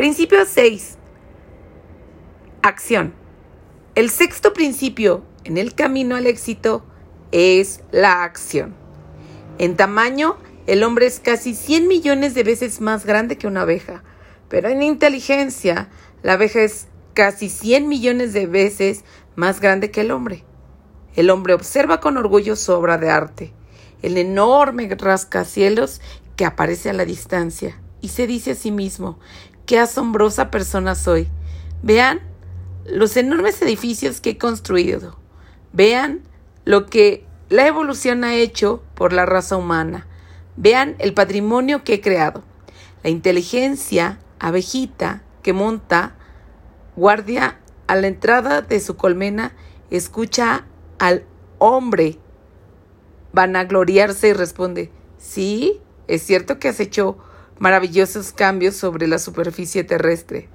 Principio 6. Acción. El sexto principio en el camino al éxito es la acción. En tamaño, el hombre es casi 100 millones de veces más grande que una abeja, pero en inteligencia, la abeja es casi 100 millones de veces más grande que el hombre. El hombre observa con orgullo su obra de arte, el enorme rascacielos que aparece a la distancia, y se dice a sí mismo, qué asombrosa persona soy. Vean los enormes edificios que he construido. Vean lo que la evolución ha hecho por la raza humana. Vean el patrimonio que he creado. La inteligencia abejita que monta guardia a la entrada de su colmena escucha al hombre vanagloriarse y responde, sí, es cierto que has hecho maravillosos cambios sobre la superficie terrestre.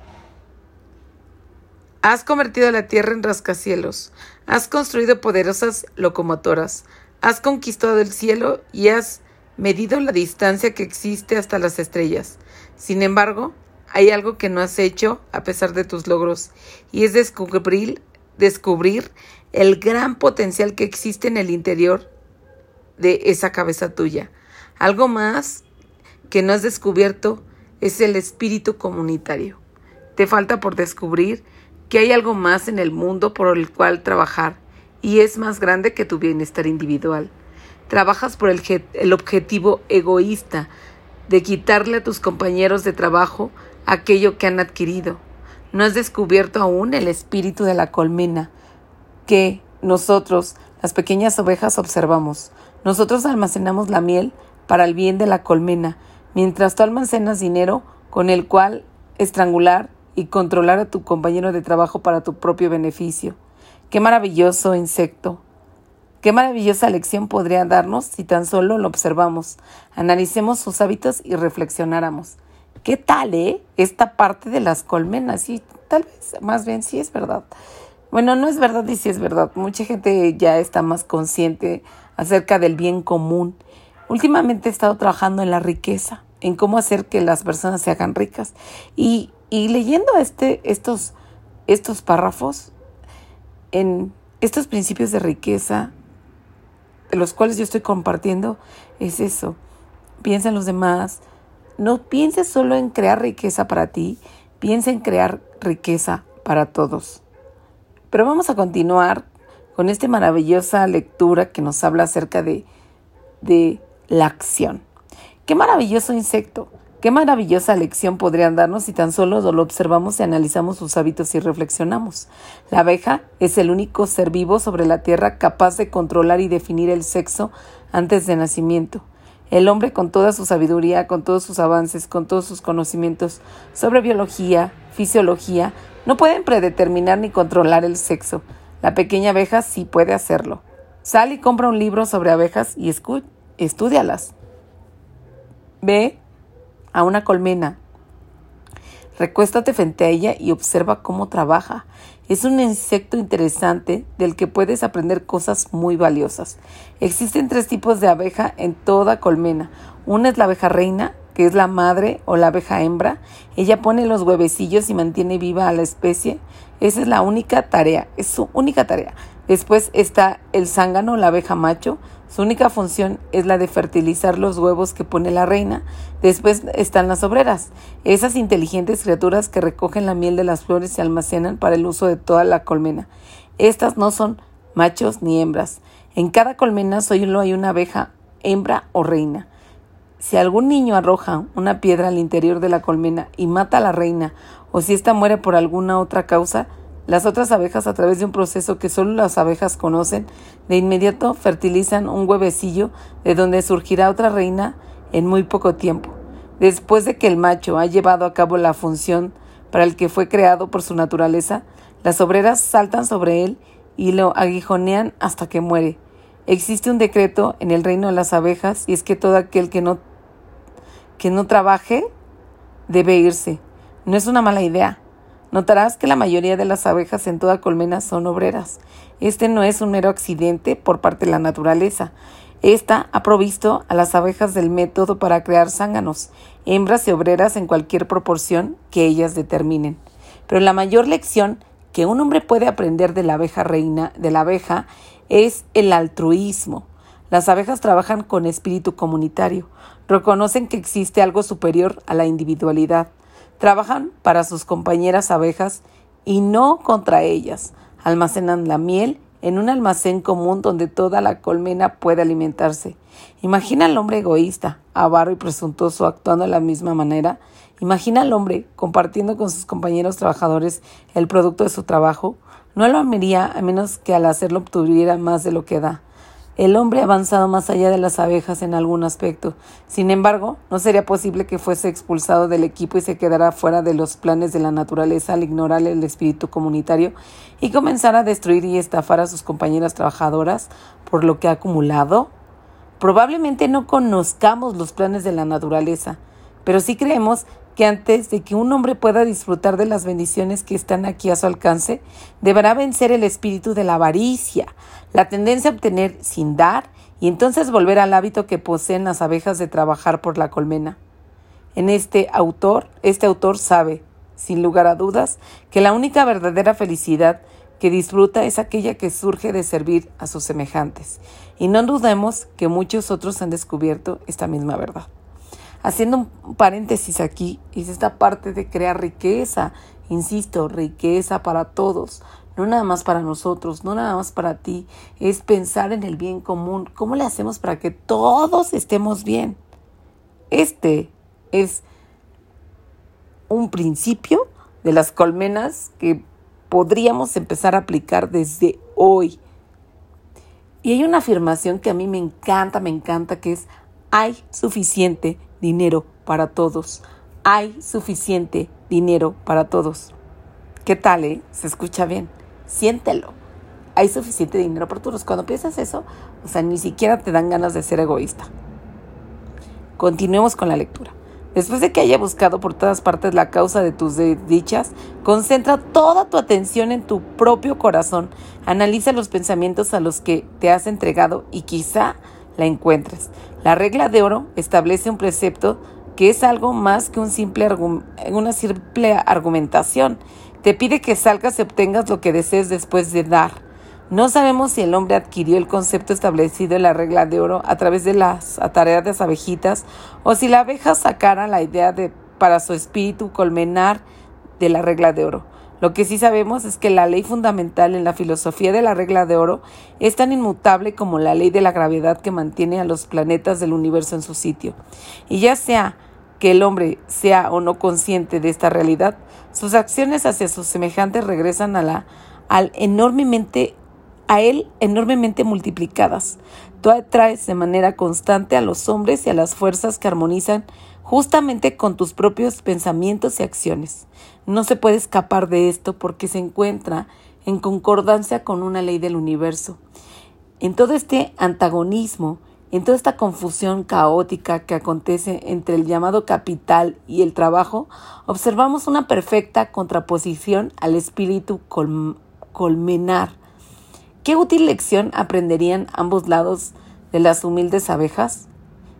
Has convertido la tierra en rascacielos, has construido poderosas locomotoras, has conquistado el cielo y has medido la distancia que existe hasta las estrellas. Sin embargo, hay algo que no has hecho a pesar de tus logros, y es descubrir, descubrir el gran potencial que existe en el interior de esa cabeza tuya. Algo más que no has descubierto es el espíritu comunitario. Te falta por descubrir que hay algo más en el mundo por el cual trabajar y es más grande que tu bienestar individual. Trabajas por el, el objetivo egoísta de quitarle a tus compañeros de trabajo aquello que han adquirido. No has descubierto aún el espíritu de la colmena que nosotros, las pequeñas ovejas, observamos. Nosotros almacenamos la miel para el bien de la colmena, mientras tú almacenas dinero con el cual estrangular y controlar a tu compañero de trabajo para tu propio beneficio. Qué maravilloso insecto. Qué maravillosa lección podría darnos si tan solo lo observamos, analicemos sus hábitos y reflexionáramos. ¿Qué tal, eh? Esta parte de las colmenas, y tal vez, más bien, sí es verdad. Bueno, no es verdad y sí es verdad. Mucha gente ya está más consciente acerca del bien común. Últimamente he estado trabajando en la riqueza, en cómo hacer que las personas se hagan ricas. Y y leyendo este, estos, estos párrafos, en estos principios de riqueza, de los cuales yo estoy compartiendo, es eso. Piensa en los demás. No pienses solo en crear riqueza para ti, piensa en crear riqueza para todos. Pero vamos a continuar con esta maravillosa lectura que nos habla acerca de, de la acción. Qué maravilloso insecto. Qué maravillosa lección podrían darnos si tan solo lo observamos y analizamos sus hábitos y reflexionamos. La abeja es el único ser vivo sobre la tierra capaz de controlar y definir el sexo antes de nacimiento. El hombre con toda su sabiduría, con todos sus avances, con todos sus conocimientos sobre biología, fisiología, no pueden predeterminar ni controlar el sexo. La pequeña abeja sí puede hacerlo. Sal y compra un libro sobre abejas y estudialas. Ve a una colmena. Recuéstate frente a ella y observa cómo trabaja. Es un insecto interesante del que puedes aprender cosas muy valiosas. Existen tres tipos de abeja en toda colmena. Una es la abeja reina, que es la madre o la abeja hembra. Ella pone los huevecillos y mantiene viva a la especie. Esa es la única tarea, es su única tarea. Después está el zángano, la abeja macho. Su única función es la de fertilizar los huevos que pone la reina. Después están las obreras, esas inteligentes criaturas que recogen la miel de las flores y almacenan para el uso de toda la colmena. Estas no son machos ni hembras. En cada colmena solo hay una abeja hembra o reina. Si algún niño arroja una piedra al interior de la colmena y mata a la reina, o si ésta muere por alguna otra causa, las otras abejas, a través de un proceso que solo las abejas conocen, de inmediato fertilizan un huevecillo de donde surgirá otra reina en muy poco tiempo. Después de que el macho ha llevado a cabo la función para el que fue creado por su naturaleza, las obreras saltan sobre él y lo aguijonean hasta que muere. Existe un decreto en el reino de las abejas y es que todo aquel que no, que no trabaje debe irse. No es una mala idea. Notarás que la mayoría de las abejas en toda colmena son obreras. Este no es un mero accidente por parte de la naturaleza. Esta ha provisto a las abejas del método para crear zánganos, hembras y obreras en cualquier proporción que ellas determinen. Pero la mayor lección que un hombre puede aprender de la abeja reina, de la abeja, es el altruismo. Las abejas trabajan con espíritu comunitario, reconocen que existe algo superior a la individualidad, trabajan para sus compañeras abejas y no contra ellas, almacenan la miel en un almacén común donde toda la colmena puede alimentarse. Imagina al hombre egoísta, avaro y presuntuoso actuando de la misma manera. Imagina al hombre compartiendo con sus compañeros trabajadores el producto de su trabajo. No lo amaría a menos que al hacerlo obtuviera más de lo que da. El hombre ha avanzado más allá de las abejas en algún aspecto. Sin embargo, no sería posible que fuese expulsado del equipo y se quedara fuera de los planes de la naturaleza al ignorar el espíritu comunitario y comenzar a destruir y estafar a sus compañeras trabajadoras por lo que ha acumulado. Probablemente no conozcamos los planes de la naturaleza, pero sí creemos que antes de que un hombre pueda disfrutar de las bendiciones que están aquí a su alcance, deberá vencer el espíritu de la avaricia, la tendencia a obtener sin dar y entonces volver al hábito que poseen las abejas de trabajar por la colmena. En este autor, este autor sabe, sin lugar a dudas, que la única verdadera felicidad que disfruta es aquella que surge de servir a sus semejantes. Y no dudemos que muchos otros han descubierto esta misma verdad. Haciendo un paréntesis aquí, es esta parte de crear riqueza, insisto, riqueza para todos, no nada más para nosotros, no nada más para ti, es pensar en el bien común. ¿Cómo le hacemos para que todos estemos bien? Este es un principio de las colmenas que podríamos empezar a aplicar desde hoy. Y hay una afirmación que a mí me encanta, me encanta, que es hay suficiente dinero para todos. Hay suficiente dinero para todos. ¿Qué tal, eh? Se escucha bien. Siéntelo. Hay suficiente dinero para todos. Cuando piensas eso, o sea, ni siquiera te dan ganas de ser egoísta. Continuemos con la lectura. Después de que haya buscado por todas partes la causa de tus dichas, concentra toda tu atención en tu propio corazón. Analiza los pensamientos a los que te has entregado y quizá la encuentres. La regla de oro establece un precepto que es algo más que un simple una simple argumentación. Te pide que salgas y obtengas lo que desees después de dar. No sabemos si el hombre adquirió el concepto establecido en la regla de oro a través de las atareadas abejitas o si la abeja sacara la idea de para su espíritu colmenar de la regla de oro. Lo que sí sabemos es que la ley fundamental en la filosofía de la regla de oro es tan inmutable como la ley de la gravedad que mantiene a los planetas del universo en su sitio. Y ya sea que el hombre sea o no consciente de esta realidad, sus acciones hacia sus semejantes regresan a la al enormemente a él enormemente multiplicadas. Tú atraes de manera constante a los hombres y a las fuerzas que armonizan justamente con tus propios pensamientos y acciones. No se puede escapar de esto porque se encuentra en concordancia con una ley del universo. En todo este antagonismo, en toda esta confusión caótica que acontece entre el llamado capital y el trabajo, observamos una perfecta contraposición al espíritu colmenar. ¿Qué útil lección aprenderían ambos lados de las humildes abejas?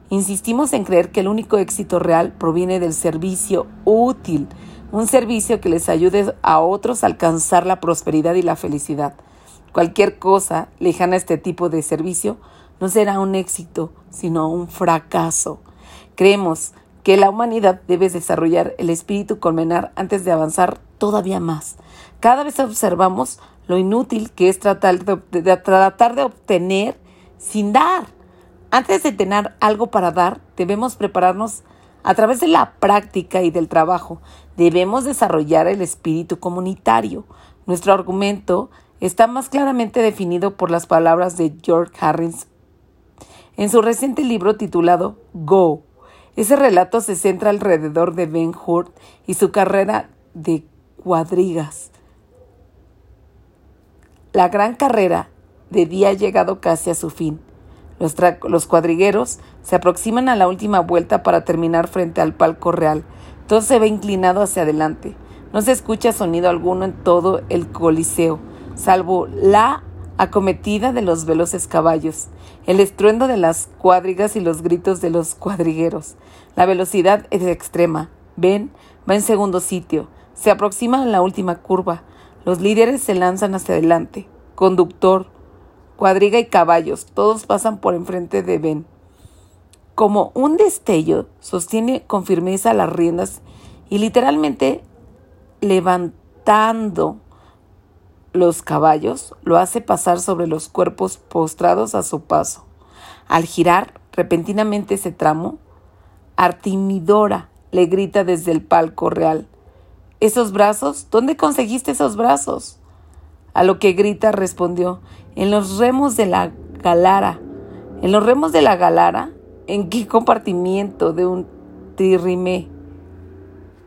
Insistimos en creer que el único éxito real proviene del servicio útil, un servicio que les ayude a otros a alcanzar la prosperidad y la felicidad. Cualquier cosa lejana a este tipo de servicio no será un éxito, sino un fracaso. Creemos que la humanidad debe desarrollar el espíritu colmenar antes de avanzar todavía más. Cada vez observamos lo inútil que es tratar de, tratar de obtener sin dar. Antes de tener algo para dar, debemos prepararnos a través de la práctica y del trabajo. Debemos desarrollar el espíritu comunitario. Nuestro argumento está más claramente definido por las palabras de George Harris en su reciente libro titulado Go. Ese relato se centra alrededor de Ben Hur y su carrera de cuadrigas. La gran carrera de día ha llegado casi a su fin. Los, cuadrigueros se aproximan a la última vuelta para terminar frente al palco real. Todo se ve inclinado hacia adelante. No se escucha sonido alguno en todo el coliseo, salvo la acometida de los veloces caballos, el estruendo de las cuadrigas y los gritos de los cuadrigueros. La velocidad es extrema. Ben va en segundo sitio. Se aproxima a la última curva. Los líderes se lanzan hacia adelante. Conductor, cuadriga y caballos, todos pasan por enfrente de Ben. Como un destello, sostiene con firmeza las riendas y literalmente levantando los caballos, lo hace pasar sobre los cuerpos postrados a su paso. Al girar repentinamente ese tramo, Artimidora le grita desde el palco real. ¿Esos brazos? ¿Dónde conseguiste esos brazos? A lo que grita respondió, en los remos de la galara. ¿En los remos de la galara? ¿En qué compartimiento de un tririme?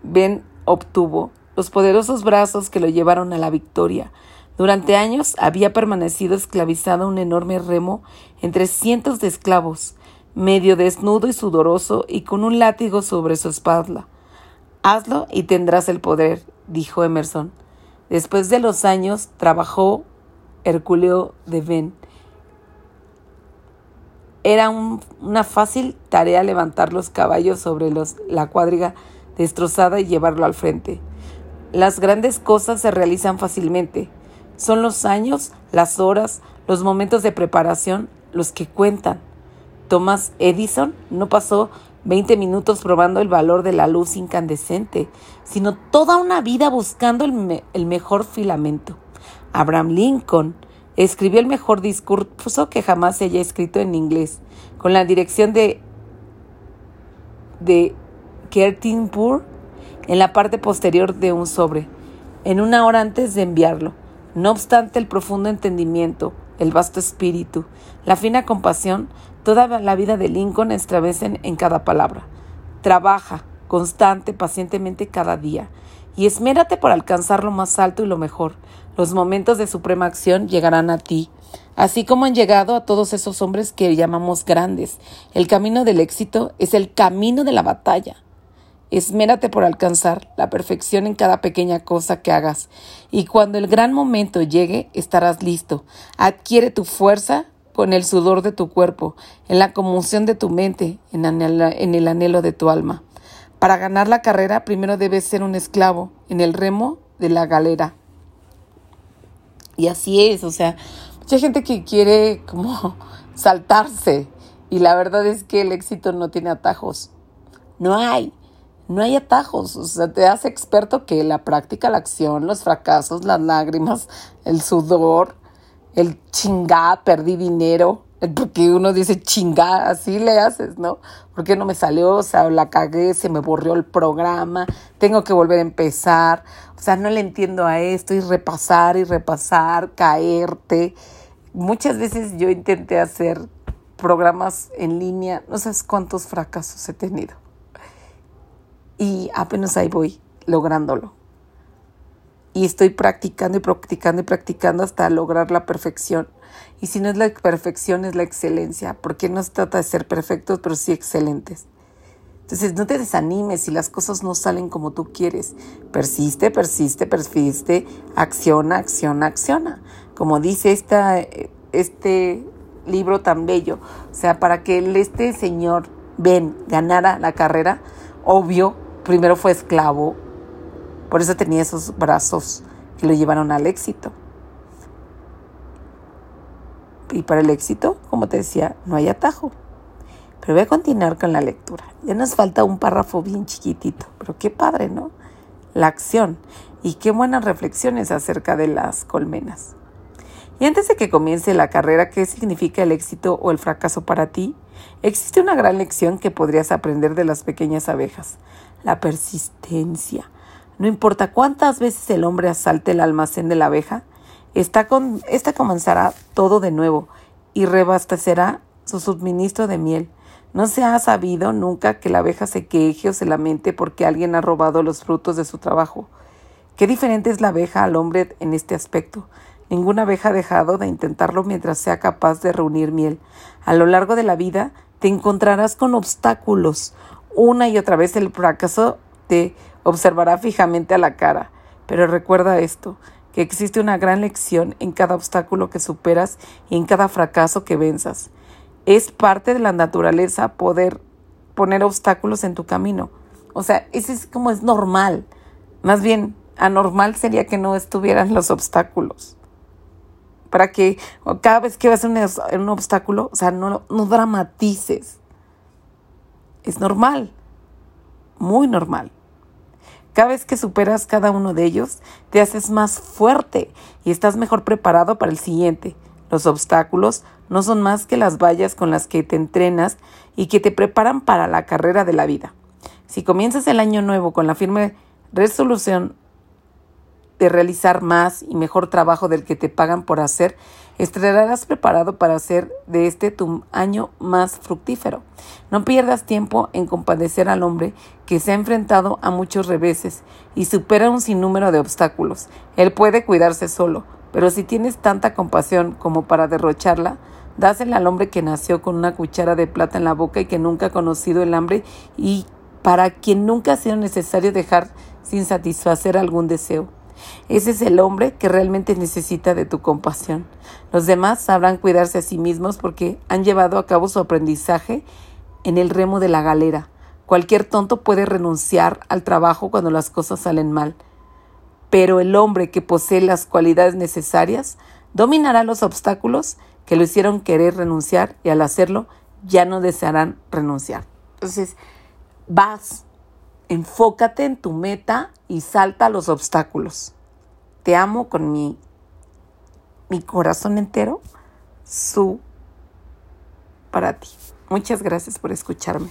Ben obtuvo los poderosos brazos que lo llevaron a la victoria. Durante años había permanecido esclavizado un enorme remo entre cientos de esclavos, medio desnudo y sudoroso y con un látigo sobre su espalda. Hazlo y tendrás el poder, dijo Emerson. Después de los años trabajó Herculeo de Ben. Era una fácil tarea levantar los caballos sobre la cuadriga destrozada y llevarlo al frente. Las grandes cosas se realizan fácilmente. Son los años, las horas, los momentos de preparación los que cuentan. Thomas Edison no pasó 20 minutos probando el valor de la luz incandescente, sino toda una vida buscando el, mejor filamento. Abraham Lincoln escribió el mejor discurso que jamás se haya escrito en inglés, con la dirección de, de Kertinburg en la parte posterior de un sobre, en una hora antes de enviarlo. No obstante el profundo entendimiento, el vasto espíritu, la fina compasión, toda la vida de Lincoln estravecen en cada palabra. Trabaja, constante, pacientemente cada día, y esmérate por alcanzar lo más alto y lo mejor. Los momentos de suprema acción llegarán a ti, así como han llegado a todos esos hombres que llamamos grandes. El camino del éxito es el camino de la batalla. Esmérate por alcanzar la perfección en cada pequeña cosa que hagas, y cuando el gran momento llegue estarás listo. Adquiere tu fuerza con el sudor de tu cuerpo, en la conmoción de tu mente, en, el anhelo de tu alma. Para ganar la carrera primero debes ser un esclavo en el remo de la galera. Y así es, o sea, mucha gente que quiere como saltarse y la verdad es que el éxito no tiene atajos. No hay. No hay atajos, o sea, te hace experto que la práctica, la acción, los fracasos, las lágrimas, el sudor, el chingá, perdí dinero, porque uno dice chingá, así le haces, ¿no? Porque no me salió, o sea, la cagué, se me borrió el programa, tengo que volver a empezar, o sea, no le entiendo a esto y repasar y repasar, caerte. Muchas veces yo intenté hacer programas en línea, no sabes cuántos fracasos he tenido y apenas ahí voy lográndolo. Y estoy practicando y practicando y practicando hasta lograr la perfección. Y si no es la perfección, es la excelencia, porque no se trata de ser perfectos, pero sí excelentes. Entonces, no te desanimes si las cosas no salen como tú quieres. Persiste, persiste, persiste, acciona, acciona, acciona. Como dice esta, este libro tan bello. O sea, para que este señor, Ben, ganara la carrera, obvio, primero fue esclavo, por eso tenía esos brazos que lo llevaron al éxito. Y para el éxito, como te decía, no hay atajo. Pero voy a continuar con la lectura. Ya nos falta un párrafo bien chiquitito, pero qué padre, ¿no? La acción. Y qué buenas reflexiones acerca de las colmenas. Y antes de que comience la carrera, ¿qué significa el éxito o el fracaso para ti? Existe una gran lección que podrías aprender de las pequeñas abejas la persistencia. No importa cuántas veces el hombre asalte el almacén de la abeja, esta, con, comenzará todo de nuevo y rebastecerá su suministro de miel. No se ha sabido nunca que la abeja se queje o se lamente porque alguien ha robado los frutos de su trabajo. Qué diferente es la abeja al hombre en este aspecto. Ninguna abeja ha dejado de intentarlo mientras sea capaz de reunir miel. A lo largo de la vida te encontrarás con obstáculos, una y otra vez el fracaso te observará fijamente a la cara. Pero recuerda esto, que existe una gran lección en cada obstáculo que superas y en cada fracaso que venzas. Es parte de la naturaleza poder poner obstáculos en tu camino. O sea, ese es como es normal. Más bien, anormal sería que no estuvieran los obstáculos. Para que cada vez que vas a un, un obstáculo, o sea, no, no dramatices. Es normal, muy normal. Cada vez que superas cada uno de ellos, te haces más fuerte y estás mejor preparado para el siguiente. Los obstáculos no son más que las vallas con las que te entrenas y que te preparan para la carrera de la vida. Si comienzas el año nuevo con la firme resolución de realizar más y mejor trabajo del que te pagan por hacer, estarás preparado para hacer de este tu año más fructífero. No pierdas tiempo en compadecer al hombre que se ha enfrentado a muchos reveses y supera un sinnúmero de obstáculos. Él puede cuidarse solo, pero si tienes tanta compasión como para derrocharla, dásela al hombre que nació con una cuchara de plata en la boca y que nunca ha conocido el hambre y para quien nunca ha sido necesario dejar sin satisfacer algún deseo. Ese es el hombre que realmente necesita de tu compasión. Los demás sabrán cuidarse a sí mismos porque han llevado a cabo su aprendizaje en el remo de la galera. Cualquier tonto puede renunciar al trabajo cuando las cosas salen mal. Pero el hombre que posee las cualidades necesarias dominará los obstáculos que lo hicieron querer renunciar y al hacerlo ya no desearán renunciar. Entonces, vas Enfócate en tu meta y salta los obstáculos. Te amo con mi, mi corazón entero. Su para ti. Muchas gracias por escucharme.